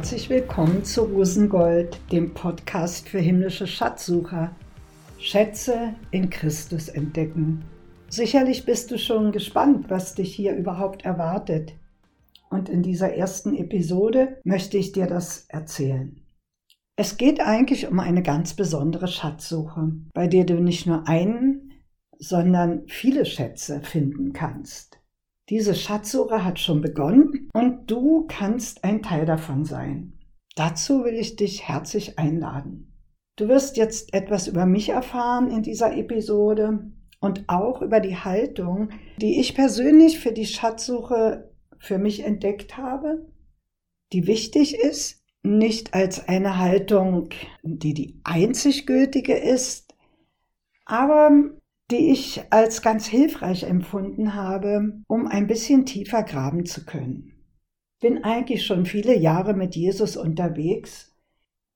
herzlich willkommen zu Rosengold, dem Podcast für himmlische Schatzsucher. Schätze in Christus entdecken. Sicherlich bist du schon gespannt, was dich hier überhaupt erwartet. Und in dieser ersten Episode möchte ich dir das erzählen. Es geht eigentlich um eine ganz besondere Schatzsuche, bei der du nicht nur einen, sondern viele Schätze finden kannst. Diese Schatzsuche hat schon begonnen und du kannst ein Teil davon sein. Dazu will ich dich herzlich einladen. Du wirst jetzt etwas über mich erfahren in dieser Episode und auch über die Haltung, die ich persönlich für die Schatzsuche für mich entdeckt habe, die wichtig ist, nicht als eine Haltung, die die einzig gültige ist, aber die ich als ganz hilfreich empfunden habe, um ein bisschen tiefer graben zu können. Bin eigentlich schon viele Jahre mit Jesus unterwegs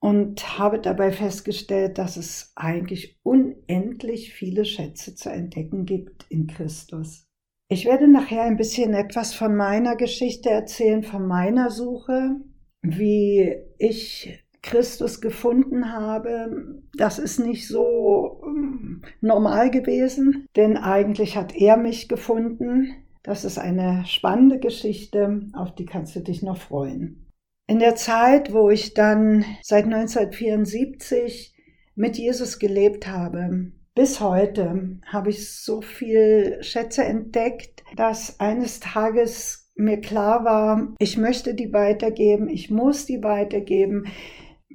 und habe dabei festgestellt, dass es eigentlich unendlich viele Schätze zu entdecken gibt in Christus. Ich werde nachher ein bisschen etwas von meiner Geschichte erzählen, von meiner Suche, wie ich Christus gefunden habe, das ist nicht so ähm, normal gewesen, denn eigentlich hat er mich gefunden. Das ist eine spannende Geschichte, auf die kannst du dich noch freuen. In der Zeit, wo ich dann seit 1974 mit Jesus gelebt habe, bis heute habe ich so viel Schätze entdeckt, dass eines Tages mir klar war, ich möchte die weitergeben, ich muss die weitergeben.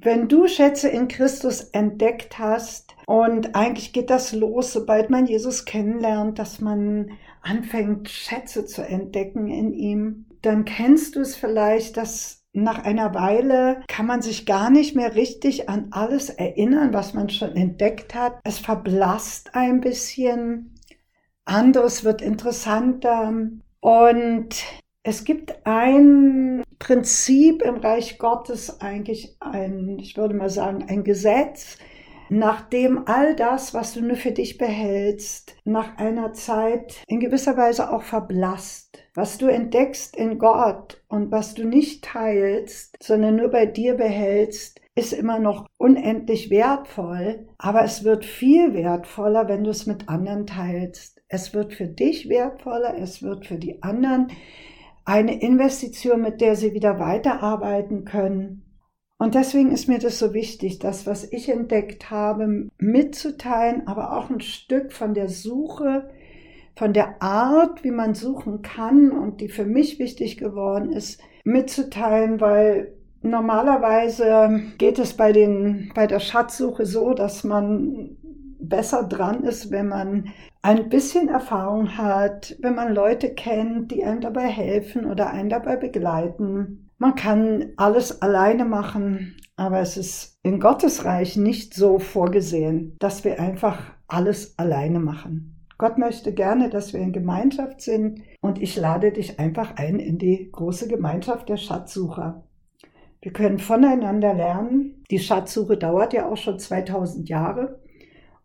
Wenn du Schätze in Christus entdeckt hast, und eigentlich geht das los, sobald man Jesus kennenlernt, dass man anfängt, Schätze zu entdecken in ihm, dann kennst du es vielleicht, dass nach einer Weile kann man sich gar nicht mehr richtig an alles erinnern, was man schon entdeckt hat. Es verblasst ein bisschen, anderes wird interessanter und es gibt ein Prinzip im Reich Gottes, eigentlich ein, ich würde mal sagen, ein Gesetz, nachdem all das, was du nur für dich behältst, nach einer Zeit in gewisser Weise auch verblasst. Was du entdeckst in Gott und was du nicht teilst, sondern nur bei dir behältst, ist immer noch unendlich wertvoll, aber es wird viel wertvoller, wenn du es mit anderen teilst. Es wird für dich wertvoller, es wird für die anderen eine Investition, mit der sie wieder weiterarbeiten können. Und deswegen ist mir das so wichtig, das, was ich entdeckt habe, mitzuteilen, aber auch ein Stück von der Suche, von der Art, wie man suchen kann und die für mich wichtig geworden ist, mitzuteilen, weil normalerweise geht es bei den, bei der Schatzsuche so, dass man besser dran ist, wenn man ein bisschen Erfahrung hat, wenn man Leute kennt, die einem dabei helfen oder einen dabei begleiten. Man kann alles alleine machen, aber es ist in Gottes Reich nicht so vorgesehen, dass wir einfach alles alleine machen. Gott möchte gerne, dass wir in Gemeinschaft sind und ich lade dich einfach ein in die große Gemeinschaft der Schatzsucher. Wir können voneinander lernen. Die Schatzsuche dauert ja auch schon 2000 Jahre.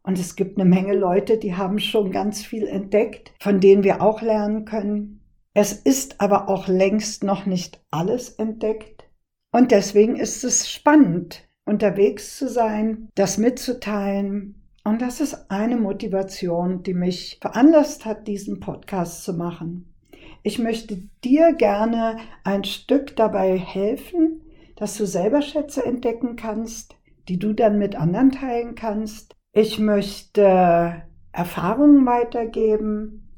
Und es gibt eine Menge Leute, die haben schon ganz viel entdeckt, von denen wir auch lernen können. Es ist aber auch längst noch nicht alles entdeckt. Und deswegen ist es spannend, unterwegs zu sein, das mitzuteilen. Und das ist eine Motivation, die mich veranlasst hat, diesen Podcast zu machen. Ich möchte dir gerne ein Stück dabei helfen, dass du selber Schätze entdecken kannst, die du dann mit anderen teilen kannst ich möchte Erfahrungen weitergeben.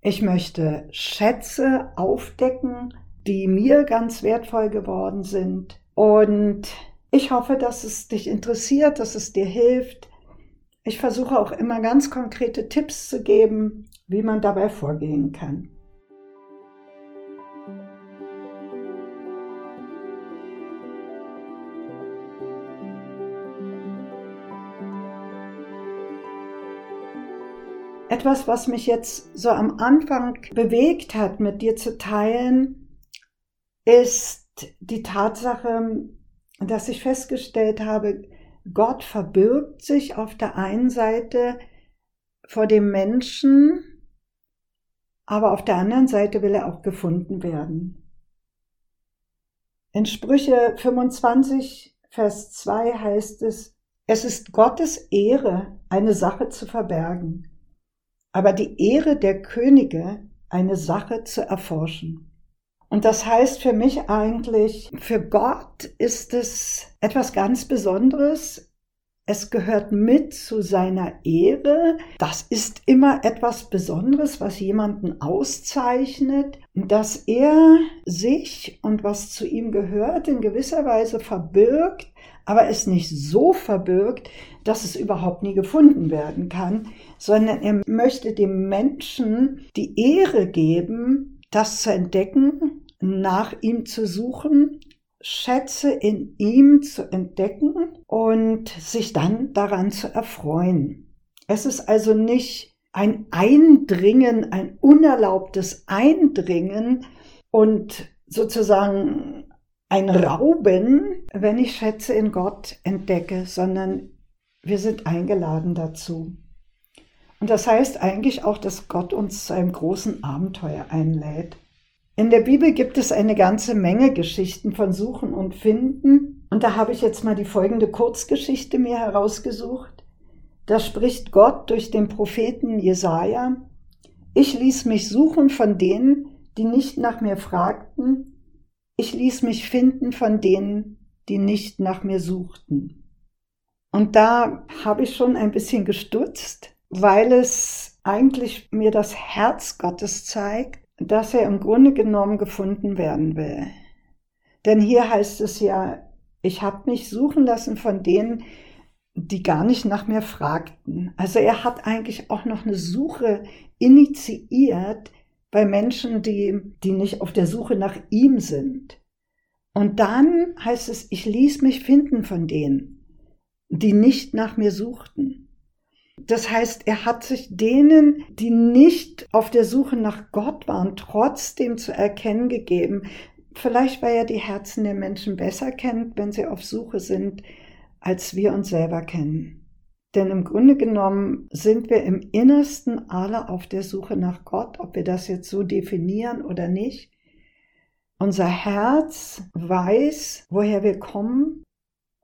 Ich möchte Schätze aufdecken, die mir ganz wertvoll geworden sind. Und ich hoffe, dass es dich interessiert, dass es dir hilft. Ich versuche auch immer ganz konkrete Tipps zu geben, wie man dabei vorgehen kann. Etwas, was mich jetzt so am Anfang bewegt hat, mit dir zu teilen, ist die Tatsache, dass ich festgestellt habe, Gott verbirgt sich auf der einen Seite vor dem Menschen, aber auf der anderen Seite will er auch gefunden werden. In Sprüche 25, Vers 2 heißt es, es ist Gottes Ehre, eine Sache zu verbergen, aber die Ehre der Könige, eine Sache zu erforschen. Und das heißt für mich eigentlich, für Gott ist es etwas ganz Besonderes. Es gehört mit zu seiner Ehre. Das ist immer etwas Besonderes, was jemanden auszeichnet, dass er sich und was zu ihm gehört in gewisser Weise verbirgt, aber es nicht so verbirgt, dass es überhaupt nie gefunden werden kann, sondern er möchte dem Menschen die Ehre geben, das zu entdecken, nach ihm zu suchen, Schätze in ihm zu entdecken und sich dann daran zu erfreuen. Es ist also nicht ein Eindringen, ein unerlaubtes Eindringen und sozusagen ein Rauben, wenn ich Schätze in Gott entdecke, sondern wir sind eingeladen dazu. Und das heißt eigentlich auch, dass Gott uns zu einem großen Abenteuer einlädt. In der Bibel gibt es eine ganze Menge Geschichten von Suchen und Finden. Und da habe ich jetzt mal die folgende Kurzgeschichte mir herausgesucht. Da spricht Gott durch den Propheten Jesaja. Ich ließ mich suchen von denen, die nicht nach mir fragten. Ich ließ mich finden von denen, die nicht nach mir suchten. Und da habe ich schon ein bisschen gestutzt, weil es eigentlich mir das Herz Gottes zeigt, dass er im Grunde genommen gefunden werden will. Denn hier heißt es ja, ich habe mich suchen lassen von denen, die gar nicht nach mir fragten. Also er hat eigentlich auch noch eine Suche initiiert bei Menschen, die, die nicht auf der Suche nach ihm sind. Und dann heißt es, ich ließ mich finden von denen, die nicht nach mir suchten. Das heißt, er hat sich denen, die nicht auf der Suche nach Gott waren, trotzdem zu erkennen gegeben. Vielleicht, weil er die Herzen der Menschen besser kennt, wenn sie auf Suche sind, als wir uns selber kennen. Denn im Grunde genommen sind wir im Innersten alle auf der Suche nach Gott, ob wir das jetzt so definieren oder nicht. Unser Herz weiß, woher wir kommen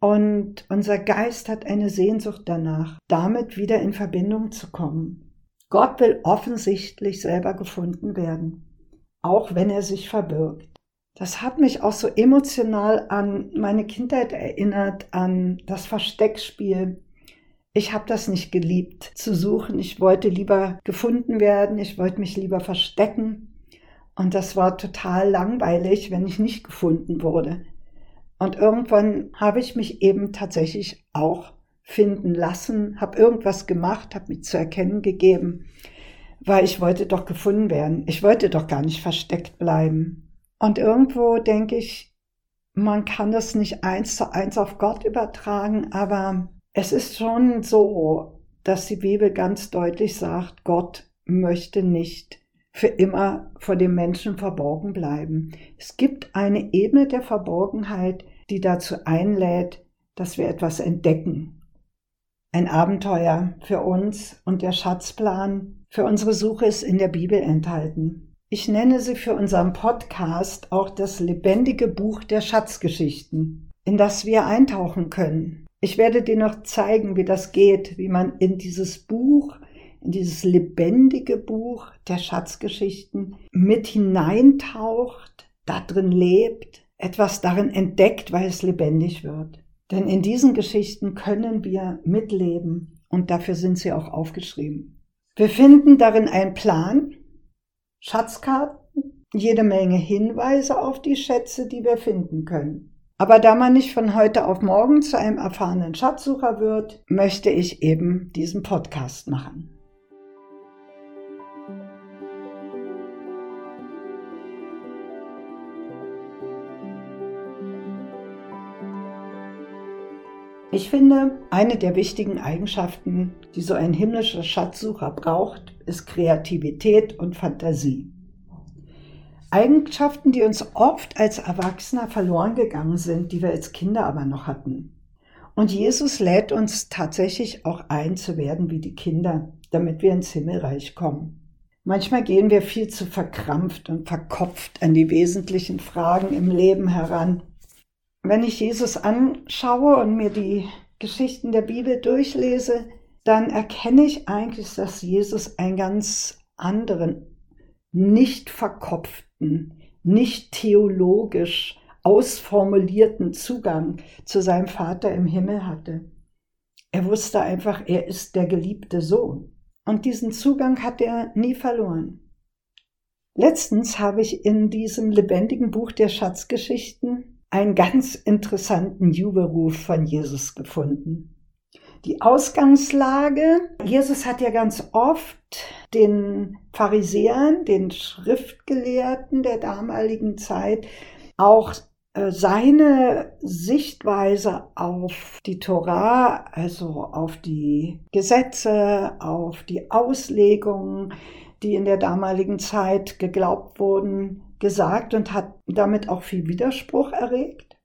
und unser Geist hat eine Sehnsucht danach, damit wieder in Verbindung zu kommen. Gott will offensichtlich selber gefunden werden, auch wenn er sich verbirgt. Das hat mich auch so emotional an meine Kindheit erinnert, an das Versteckspiel. Ich habe das nicht geliebt zu suchen. Ich wollte lieber gefunden werden, ich wollte mich lieber verstecken. Und das war total langweilig, wenn ich nicht gefunden wurde. Und irgendwann habe ich mich eben tatsächlich auch finden lassen, habe irgendwas gemacht, habe mich zu erkennen gegeben, weil ich wollte doch gefunden werden. Ich wollte doch gar nicht versteckt bleiben. Und irgendwo denke ich, man kann das nicht eins zu eins auf Gott übertragen, aber es ist schon so, dass die Bibel ganz deutlich sagt, Gott möchte nicht für immer vor dem Menschen verborgen bleiben. Es gibt eine Ebene der Verborgenheit, die dazu einlädt, dass wir etwas entdecken. Ein Abenteuer für uns und der Schatzplan für unsere Suche ist in der Bibel enthalten. Ich nenne sie für unseren Podcast auch das lebendige Buch der Schatzgeschichten, in das wir eintauchen können. Ich werde dir noch zeigen, wie das geht, wie man in dieses Buch, in dieses lebendige Buch der Schatzgeschichten mit hineintaucht, da drin lebt etwas darin entdeckt, weil es lebendig wird. Denn in diesen Geschichten können wir mitleben und dafür sind sie auch aufgeschrieben. Wir finden darin einen Plan, Schatzkarten, jede Menge Hinweise auf die Schätze, die wir finden können. Aber da man nicht von heute auf morgen zu einem erfahrenen Schatzsucher wird, möchte ich eben diesen Podcast machen. Ich finde, eine der wichtigen Eigenschaften, die so ein himmlischer Schatzsucher braucht, ist Kreativität und Fantasie. Eigenschaften, die uns oft als Erwachsener verloren gegangen sind, die wir als Kinder aber noch hatten. Und Jesus lädt uns tatsächlich auch ein zu werden wie die Kinder, damit wir ins Himmelreich kommen. Manchmal gehen wir viel zu verkrampft und verkopft an die wesentlichen Fragen im Leben heran wenn ich Jesus anschaue und mir die Geschichten der Bibel durchlese, dann erkenne ich eigentlich, dass Jesus einen ganz anderen, nicht verkopften, nicht theologisch ausformulierten Zugang zu seinem Vater im Himmel hatte. Er wusste einfach, er ist der geliebte Sohn. Und diesen Zugang hat er nie verloren. Letztens habe ich in diesem lebendigen Buch der Schatzgeschichten einen ganz interessanten Jubelruf von Jesus gefunden. Die Ausgangslage, Jesus hat ja ganz oft den Pharisäern, den Schriftgelehrten der damaligen Zeit auch äh, seine Sichtweise auf die Torah, also auf die Gesetze, auf die Auslegungen, die in der damaligen Zeit geglaubt wurden, gesagt und hat damit auch viel Widerspruch erregt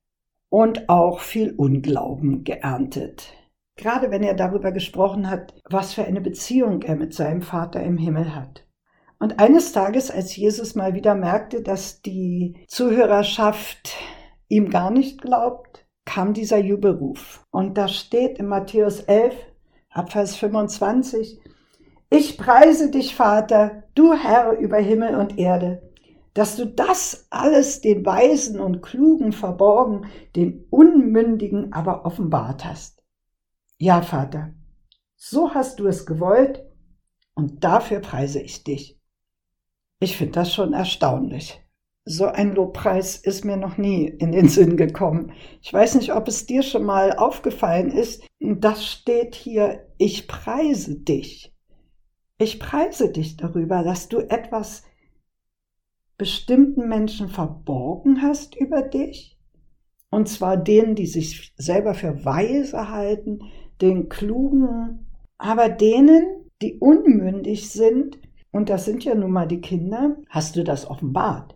und auch viel Unglauben geerntet. Gerade wenn er darüber gesprochen hat, was für eine Beziehung er mit seinem Vater im Himmel hat. Und eines Tages, als Jesus mal wieder merkte, dass die Zuhörerschaft ihm gar nicht glaubt, kam dieser Jubelruf. Und da steht in Matthäus 11, Abvers 25, ich preise dich, Vater, du Herr über Himmel und Erde, dass du das alles den Weisen und Klugen verborgen, den Unmündigen aber offenbart hast. Ja, Vater, so hast du es gewollt und dafür preise ich dich. Ich finde das schon erstaunlich. So ein Lobpreis ist mir noch nie in den Sinn gekommen. Ich weiß nicht, ob es dir schon mal aufgefallen ist. Das steht hier, ich preise dich. Ich preise dich darüber, dass du etwas bestimmten Menschen verborgen hast über dich. Und zwar denen, die sich selber für weise halten, den Klugen, aber denen, die unmündig sind, und das sind ja nun mal die Kinder, hast du das offenbart.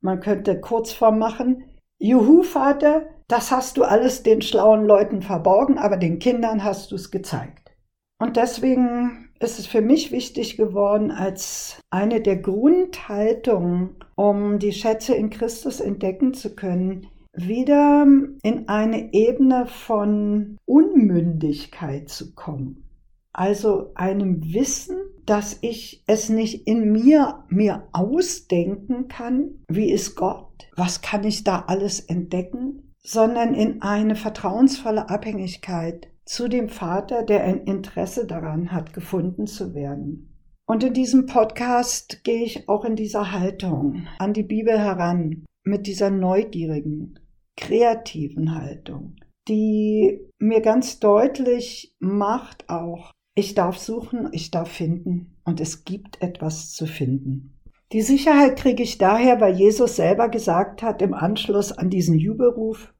Man könnte Kurzform machen, Juhu, Vater, das hast du alles den schlauen Leuten verborgen, aber den Kindern hast du es gezeigt. Und deswegen ist es für mich wichtig geworden, als eine der Grundhaltungen, um die Schätze in Christus entdecken zu können, wieder in eine Ebene von Unmündigkeit zu kommen. Also einem Wissen, dass ich es nicht in mir mir ausdenken kann, wie ist Gott, was kann ich da alles entdecken, sondern in eine vertrauensvolle Abhängigkeit zu dem Vater, der ein Interesse daran hat, gefunden zu werden. Und in diesem Podcast gehe ich auch in dieser Haltung an die Bibel heran, mit dieser neugierigen, kreativen Haltung, die mir ganz deutlich macht auch, ich darf suchen, ich darf finden und es gibt etwas zu finden. Die Sicherheit kriege ich daher, weil Jesus selber gesagt hat im Anschluss an diesen Jubelruf,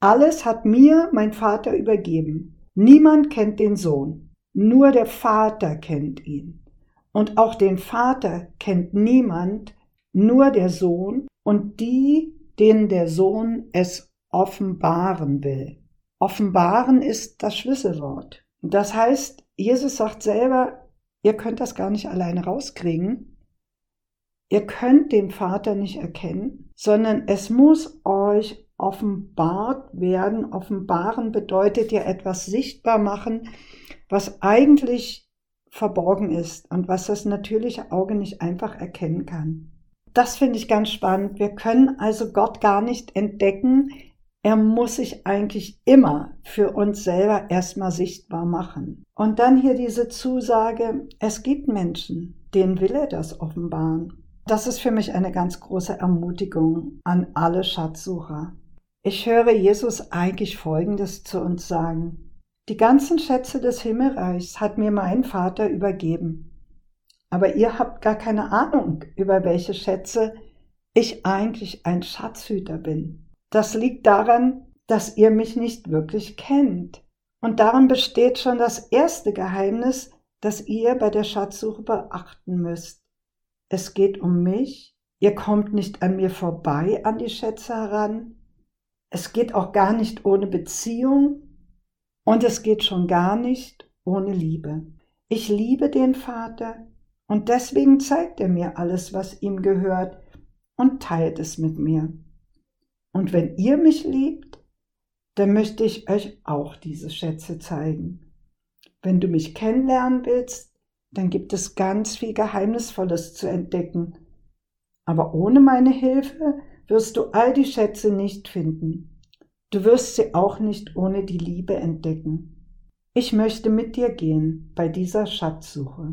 alles hat mir mein Vater übergeben. Niemand kennt den Sohn, nur der Vater kennt ihn. Und auch den Vater kennt niemand, nur der Sohn und die, denen der Sohn es offenbaren will. Offenbaren ist das Schlüsselwort. Das heißt, Jesus sagt selber, ihr könnt das gar nicht alleine rauskriegen. Ihr könnt den Vater nicht erkennen, sondern es muss euch offenbart werden. Offenbaren bedeutet ja etwas sichtbar machen, was eigentlich verborgen ist und was das natürliche Auge nicht einfach erkennen kann. Das finde ich ganz spannend. Wir können also Gott gar nicht entdecken, er muss sich eigentlich immer für uns selber erstmal sichtbar machen. Und dann hier diese Zusage, es gibt Menschen, denen will er das offenbaren. Das ist für mich eine ganz große Ermutigung an alle Schatzsucher. Ich höre Jesus eigentlich Folgendes zu uns sagen. Die ganzen Schätze des Himmelreichs hat mir mein Vater übergeben. Aber ihr habt gar keine Ahnung, über welche Schätze ich eigentlich ein Schatzhüter bin. Das liegt daran, dass ihr mich nicht wirklich kennt. Und darin besteht schon das erste Geheimnis, das ihr bei der Schatzsuche beachten müsst. Es geht um mich, ihr kommt nicht an mir vorbei an die Schätze heran, es geht auch gar nicht ohne Beziehung und es geht schon gar nicht ohne Liebe. Ich liebe den Vater und deswegen zeigt er mir alles, was ihm gehört und teilt es mit mir. Und wenn ihr mich liebt, dann möchte ich euch auch diese Schätze zeigen. Wenn du mich kennenlernen willst, dann gibt es ganz viel Geheimnisvolles zu entdecken. Aber ohne meine Hilfe wirst du all die Schätze nicht finden. Du wirst sie auch nicht ohne die Liebe entdecken. Ich möchte mit dir gehen bei dieser Schatzsuche.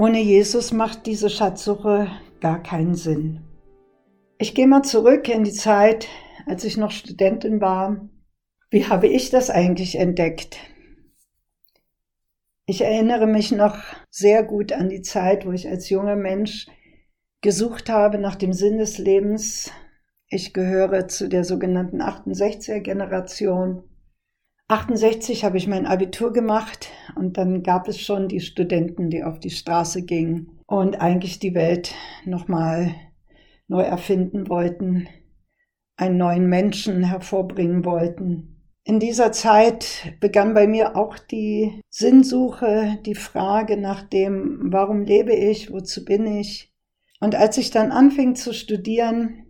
Ohne Jesus macht diese Schatzsuche gar keinen Sinn. Ich gehe mal zurück in die Zeit, als ich noch Studentin war. Wie habe ich das eigentlich entdeckt? Ich erinnere mich noch sehr gut an die Zeit, wo ich als junger Mensch gesucht habe nach dem Sinn des Lebens. Ich gehöre zu der sogenannten 68er Generation 68 habe ich mein Abitur gemacht und dann gab es schon die Studenten, die auf die Straße gingen und eigentlich die Welt nochmal neu erfinden wollten, einen neuen Menschen hervorbringen wollten. In dieser Zeit begann bei mir auch die Sinnsuche, die Frage nach dem, warum lebe ich, wozu bin ich. Und als ich dann anfing zu studieren,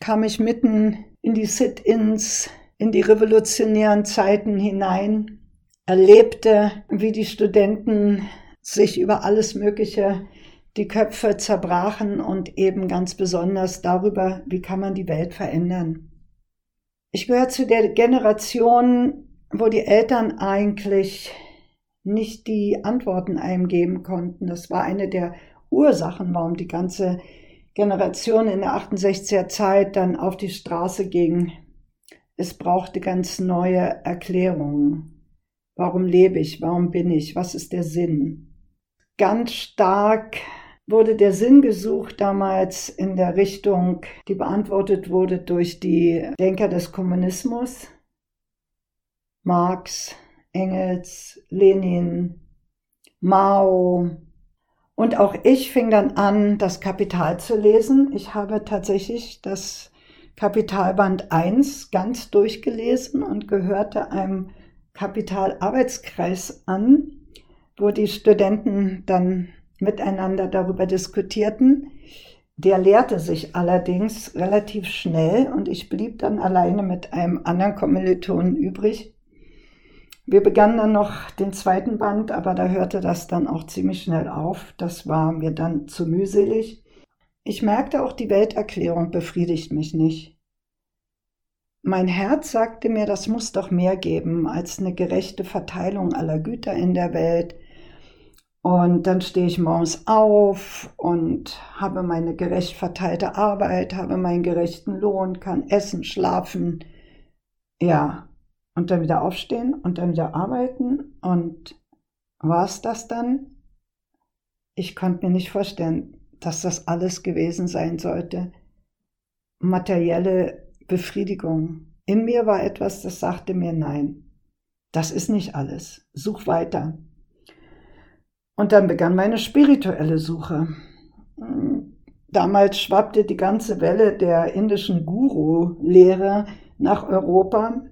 kam ich mitten in die Sit-ins in die revolutionären Zeiten hinein, erlebte, wie die Studenten sich über alles Mögliche die Köpfe zerbrachen und eben ganz besonders darüber, wie kann man die Welt verändern. Ich gehöre zu der Generation, wo die Eltern eigentlich nicht die Antworten einem geben konnten. Das war eine der Ursachen, warum die ganze Generation in der 68er Zeit dann auf die Straße ging es brauchte ganz neue Erklärungen. Warum lebe ich? Warum bin ich? Was ist der Sinn? Ganz stark wurde der Sinn gesucht damals in der Richtung, die beantwortet wurde durch die Denker des Kommunismus. Marx, Engels, Lenin, Mao. Und auch ich fing dann an, das Kapital zu lesen. Ich habe tatsächlich das Kapitalband 1 ganz durchgelesen und gehörte einem Kapitalarbeitskreis an, wo die Studenten dann miteinander darüber diskutierten. Der lehrte sich allerdings relativ schnell und ich blieb dann alleine mit einem anderen Kommilitonen übrig. Wir begannen dann noch den zweiten Band, aber da hörte das dann auch ziemlich schnell auf. Das war mir dann zu mühselig. Ich merkte auch, die Welterklärung befriedigt mich nicht. Mein Herz sagte mir, das muss doch mehr geben als eine gerechte Verteilung aller Güter in der Welt. Und dann stehe ich morgens auf und habe meine gerecht verteilte Arbeit, habe meinen gerechten Lohn, kann essen, schlafen. Ja, und dann wieder aufstehen und dann wieder arbeiten. Und war es das dann? Ich konnte mir nicht vorstellen, dass das alles gewesen sein sollte. Materielle Befriedigung. In mir war etwas, das sagte mir nein. Das ist nicht alles. Such weiter. Und dann begann meine spirituelle Suche. Damals schwappte die ganze Welle der indischen Guru-Lehre nach Europa.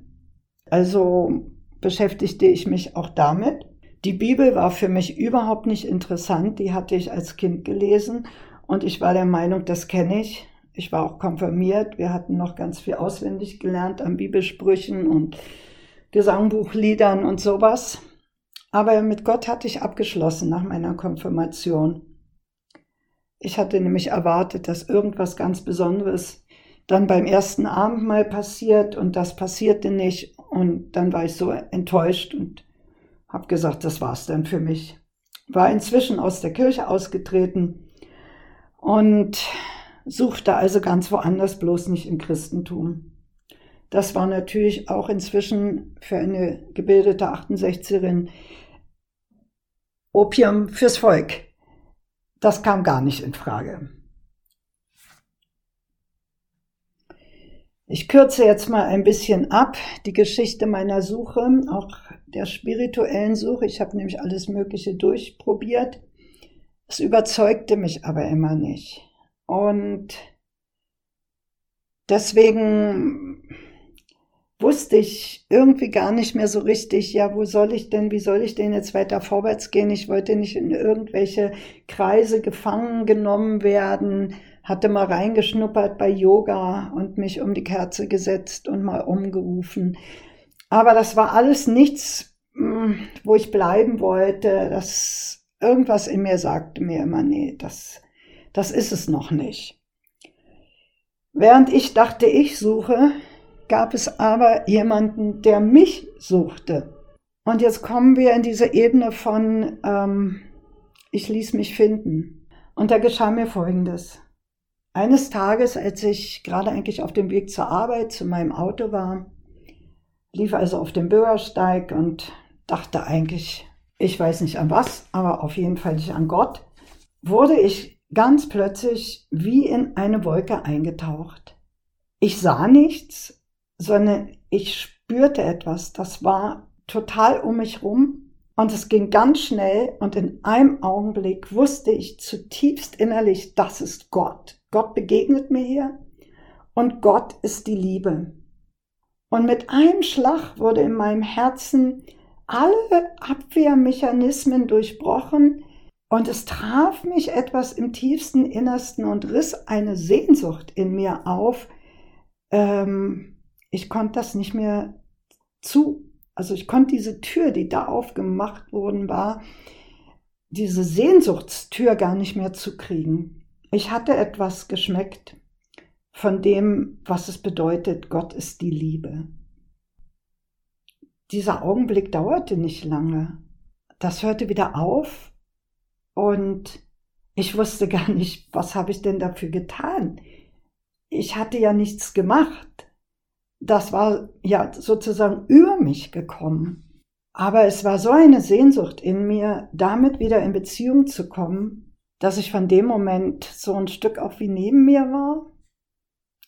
Also beschäftigte ich mich auch damit. Die Bibel war für mich überhaupt nicht interessant, die hatte ich als Kind gelesen und ich war der Meinung, das kenne ich. Ich war auch konfirmiert, wir hatten noch ganz viel auswendig gelernt an Bibelsprüchen und Gesangbuchliedern und sowas. Aber mit Gott hatte ich abgeschlossen nach meiner Konfirmation. Ich hatte nämlich erwartet, dass irgendwas ganz Besonderes dann beim ersten Abendmahl passiert und das passierte nicht und dann war ich so enttäuscht und habe gesagt, das war's dann für mich. War inzwischen aus der Kirche ausgetreten und suchte also ganz woanders, bloß nicht im Christentum. Das war natürlich auch inzwischen für eine gebildete 68erin Opium fürs Volk. Das kam gar nicht in Frage. Ich kürze jetzt mal ein bisschen ab die Geschichte meiner Suche, auch der spirituellen Suche. Ich habe nämlich alles Mögliche durchprobiert. Es überzeugte mich aber immer nicht. Und deswegen wusste ich irgendwie gar nicht mehr so richtig, ja, wo soll ich denn, wie soll ich denn jetzt weiter vorwärts gehen? Ich wollte nicht in irgendwelche Kreise gefangen genommen werden, hatte mal reingeschnuppert bei Yoga und mich um die Kerze gesetzt und mal umgerufen. Aber das war alles nichts, hm, wo ich bleiben wollte. Das, irgendwas in mir sagte mir immer, nee, das, das ist es noch nicht. Während ich dachte, ich suche, gab es aber jemanden, der mich suchte. Und jetzt kommen wir in diese Ebene von, ähm, ich ließ mich finden. Und da geschah mir Folgendes. Eines Tages, als ich gerade eigentlich auf dem Weg zur Arbeit zu meinem Auto war, lief also auf dem Bürgersteig und dachte eigentlich, ich weiß nicht an was, aber auf jeden Fall nicht an Gott, wurde ich ganz plötzlich wie in eine Wolke eingetaucht. Ich sah nichts, sondern ich spürte etwas, das war total um mich rum und es ging ganz schnell und in einem Augenblick wusste ich zutiefst innerlich, das ist Gott. Gott begegnet mir hier und Gott ist die Liebe. Und mit einem Schlag wurde in meinem Herzen alle Abwehrmechanismen durchbrochen und es traf mich etwas im tiefsten Innersten und riss eine Sehnsucht in mir auf, ähm, ich konnte das nicht mehr zu. Also ich konnte diese Tür, die da aufgemacht worden war, diese Sehnsuchtstür gar nicht mehr zukriegen. Ich hatte etwas geschmeckt von dem, was es bedeutet, Gott ist die Liebe. Dieser Augenblick dauerte nicht lange. Das hörte wieder auf und ich wusste gar nicht, was habe ich denn dafür getan. Ich hatte ja nichts gemacht das war ja sozusagen über mich gekommen. Aber es war so eine Sehnsucht in mir, damit wieder in Beziehung zu kommen, dass ich von dem Moment so ein Stück auch wie neben mir war.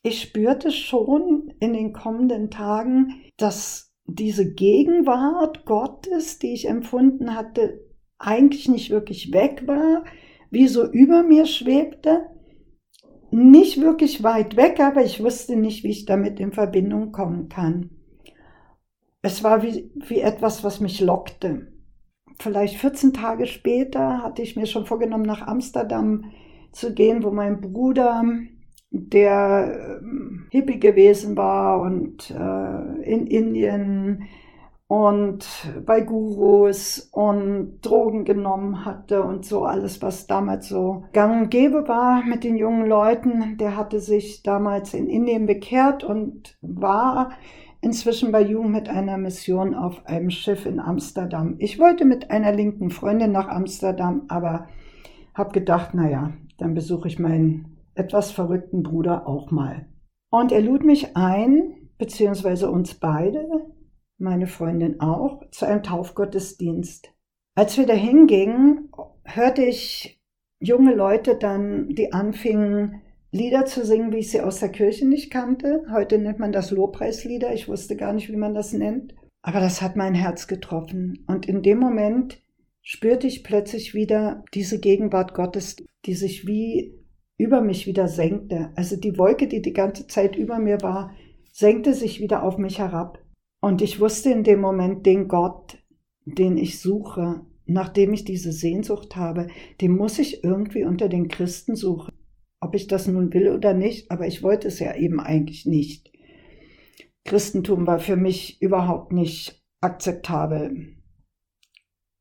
Ich spürte schon in den kommenden Tagen, dass diese Gegenwart Gottes, die ich empfunden hatte, eigentlich nicht wirklich weg war, wie so über mir schwebte, nicht wirklich weit weg, aber ich wusste nicht, wie ich damit in Verbindung kommen kann. Es war wie, wie etwas, was mich lockte. Vielleicht 14 Tage später hatte ich mir schon vorgenommen, nach Amsterdam zu gehen, wo mein Bruder, der ähm, Hippie gewesen war und äh, in Indien und bei Gurus und Drogen genommen hatte und so alles, was damals so gang und gäbe war mit den jungen Leuten. Der hatte sich damals in Indien bekehrt und war inzwischen bei Jugend mit einer Mission auf einem Schiff in Amsterdam. Ich wollte mit einer linken Freundin nach Amsterdam, aber habe gedacht, naja, dann besuche ich meinen etwas verrückten Bruder auch mal. Und er lud mich ein, beziehungsweise uns beide, meine Freundin auch, zu einem Taufgottesdienst. Als wir da hingingen, hörte ich junge Leute dann, die anfingen, Lieder zu singen, wie ich sie aus der Kirche nicht kannte. Heute nennt man das Lobpreislieder. Ich wusste gar nicht, wie man das nennt. Aber das hat mein Herz getroffen. Und in dem Moment spürte ich plötzlich wieder diese Gegenwart Gottes, die sich wie über mich wieder senkte. Also die Wolke, die die ganze Zeit über mir war, senkte sich wieder auf mich herab. Und ich wusste in dem Moment, den Gott, den ich suche, nachdem ich diese Sehnsucht habe, den muss ich irgendwie unter den Christen suchen. Ob ich das nun will oder nicht, aber ich wollte es ja eben eigentlich nicht. Christentum war für mich überhaupt nicht akzeptabel.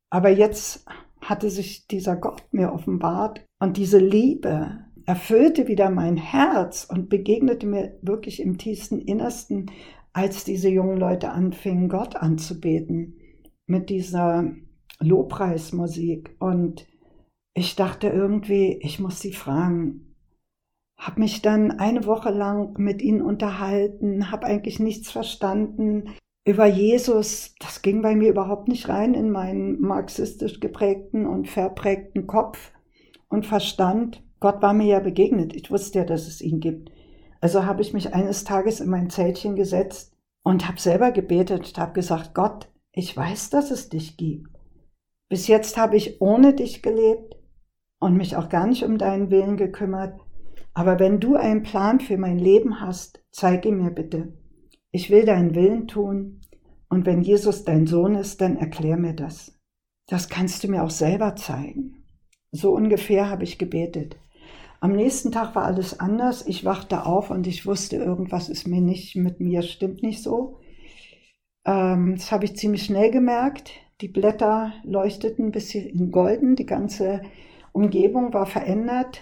Aber jetzt hatte sich dieser Gott mir offenbart und diese Liebe erfüllte wieder mein Herz und begegnete mir wirklich im tiefsten Innersten als diese jungen Leute anfingen, Gott anzubeten mit dieser Lobpreismusik. Und ich dachte irgendwie, ich muss sie fragen. Hab mich dann eine Woche lang mit ihnen unterhalten, hab eigentlich nichts verstanden über Jesus. Das ging bei mir überhaupt nicht rein in meinen marxistisch geprägten und verprägten Kopf und Verstand. Gott war mir ja begegnet. Ich wusste ja, dass es ihn gibt. Also habe ich mich eines Tages in mein Zeltchen gesetzt und habe selber gebetet und habe gesagt, Gott, ich weiß, dass es dich gibt. Bis jetzt habe ich ohne dich gelebt und mich auch gar nicht um deinen Willen gekümmert. Aber wenn du einen Plan für mein Leben hast, zeige mir bitte, Ich will deinen Willen tun und wenn Jesus dein Sohn ist, dann erklär mir das. Das kannst du mir auch selber zeigen. So ungefähr habe ich gebetet. Am nächsten Tag war alles anders. Ich wachte auf und ich wusste, irgendwas ist mir nicht mit mir, stimmt nicht so. Ähm, das habe ich ziemlich schnell gemerkt. Die Blätter leuchteten ein bisschen in golden, die ganze Umgebung war verändert.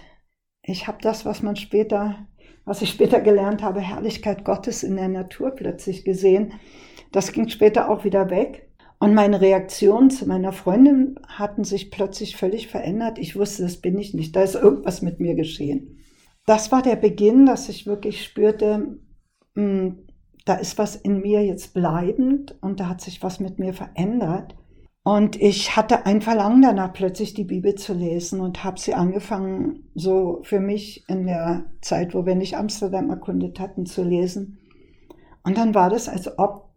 Ich habe das, was man später, was ich später gelernt habe, Herrlichkeit Gottes in der Natur plötzlich gesehen. Das ging später auch wieder weg. Und meine Reaktionen zu meiner Freundin hatten sich plötzlich völlig verändert. Ich wusste, das bin ich nicht. Da ist irgendwas mit mir geschehen. Das war der Beginn, dass ich wirklich spürte, hm, da ist was in mir jetzt bleibend und da hat sich was mit mir verändert. Und ich hatte ein Verlangen danach, plötzlich die Bibel zu lesen und habe sie angefangen, so für mich in der Zeit, wo wir nicht Amsterdam erkundet hatten, zu lesen. Und dann war das, als ob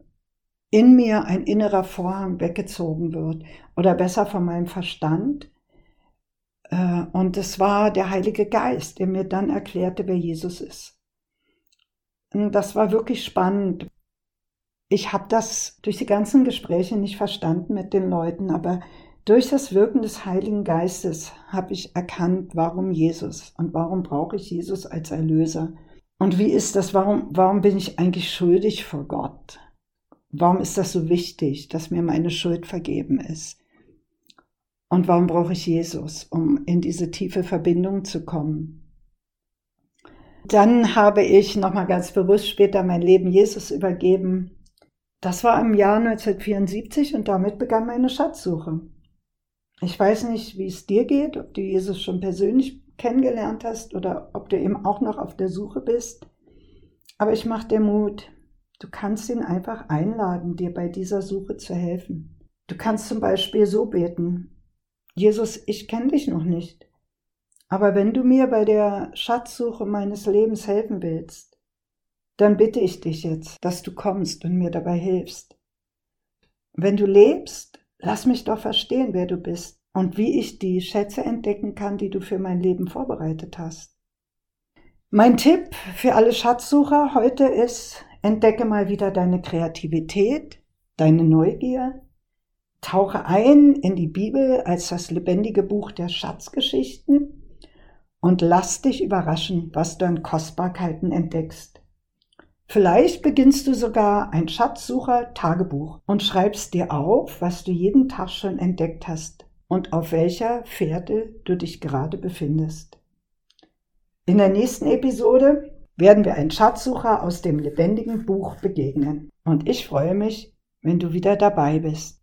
in mir ein innerer Vorhang weggezogen wird oder besser von meinem Verstand. Äh, und es war der Heilige Geist, der mir dann erklärte, wer Jesus ist. Und das war wirklich spannend. Ich habe das durch die ganzen Gespräche nicht verstanden mit den Leuten, aber durch das Wirken des Heiligen Geistes habe ich erkannt, warum Jesus und warum brauche ich Jesus als Erlöser. Und wie ist das? Warum, warum bin ich eigentlich schuldig vor Gott? Warum ist das so wichtig, dass mir meine Schuld vergeben ist? Und warum brauche ich Jesus, um in diese tiefe Verbindung zu kommen? Dann habe ich nochmal ganz bewusst später mein Leben Jesus übergeben. Das war im Jahr 1974 und damit begann meine Schatzsuche. Ich weiß nicht, wie es dir geht, ob du Jesus schon persönlich kennengelernt hast oder ob du eben auch noch auf der Suche bist. Aber ich mache dir Mut, Du kannst ihn einfach einladen, dir bei dieser Suche zu helfen. Du kannst zum Beispiel so beten, Jesus, ich kenne dich noch nicht, aber wenn du mir bei der Schatzsuche meines Lebens helfen willst, dann bitte ich dich jetzt, dass du kommst und mir dabei hilfst. Wenn du lebst, lass mich doch verstehen, wer du bist und wie ich die Schätze entdecken kann, die du für mein Leben vorbereitet hast. Mein Tipp für alle Schatzsucher heute ist, Entdecke mal wieder deine Kreativität, deine Neugier. Tauche ein in die Bibel als das lebendige Buch der Schatzgeschichten und lass dich überraschen, was du an Kostbarkeiten entdeckst. Vielleicht beginnst du sogar ein Schatzsucher-Tagebuch und schreibst dir auf, was du jeden Tag schon entdeckt hast und auf welcher Fährte du dich gerade befindest. In der nächsten Episode werden wir einen Schatzsucher aus dem lebendigen Buch begegnen. Und ich freue mich, wenn du wieder dabei bist.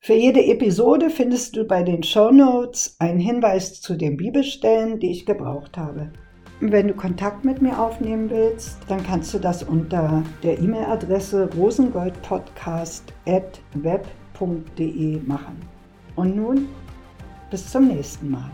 Für jede Episode findest du bei den Show Notes einen Hinweis zu den Bibelstellen, die ich gebraucht habe. Wenn du Kontakt mit mir aufnehmen willst, dann kannst du das unter der E-Mail-Adresse rosengoldpodcast.web.de machen. Und nun bis zum nächsten Mal.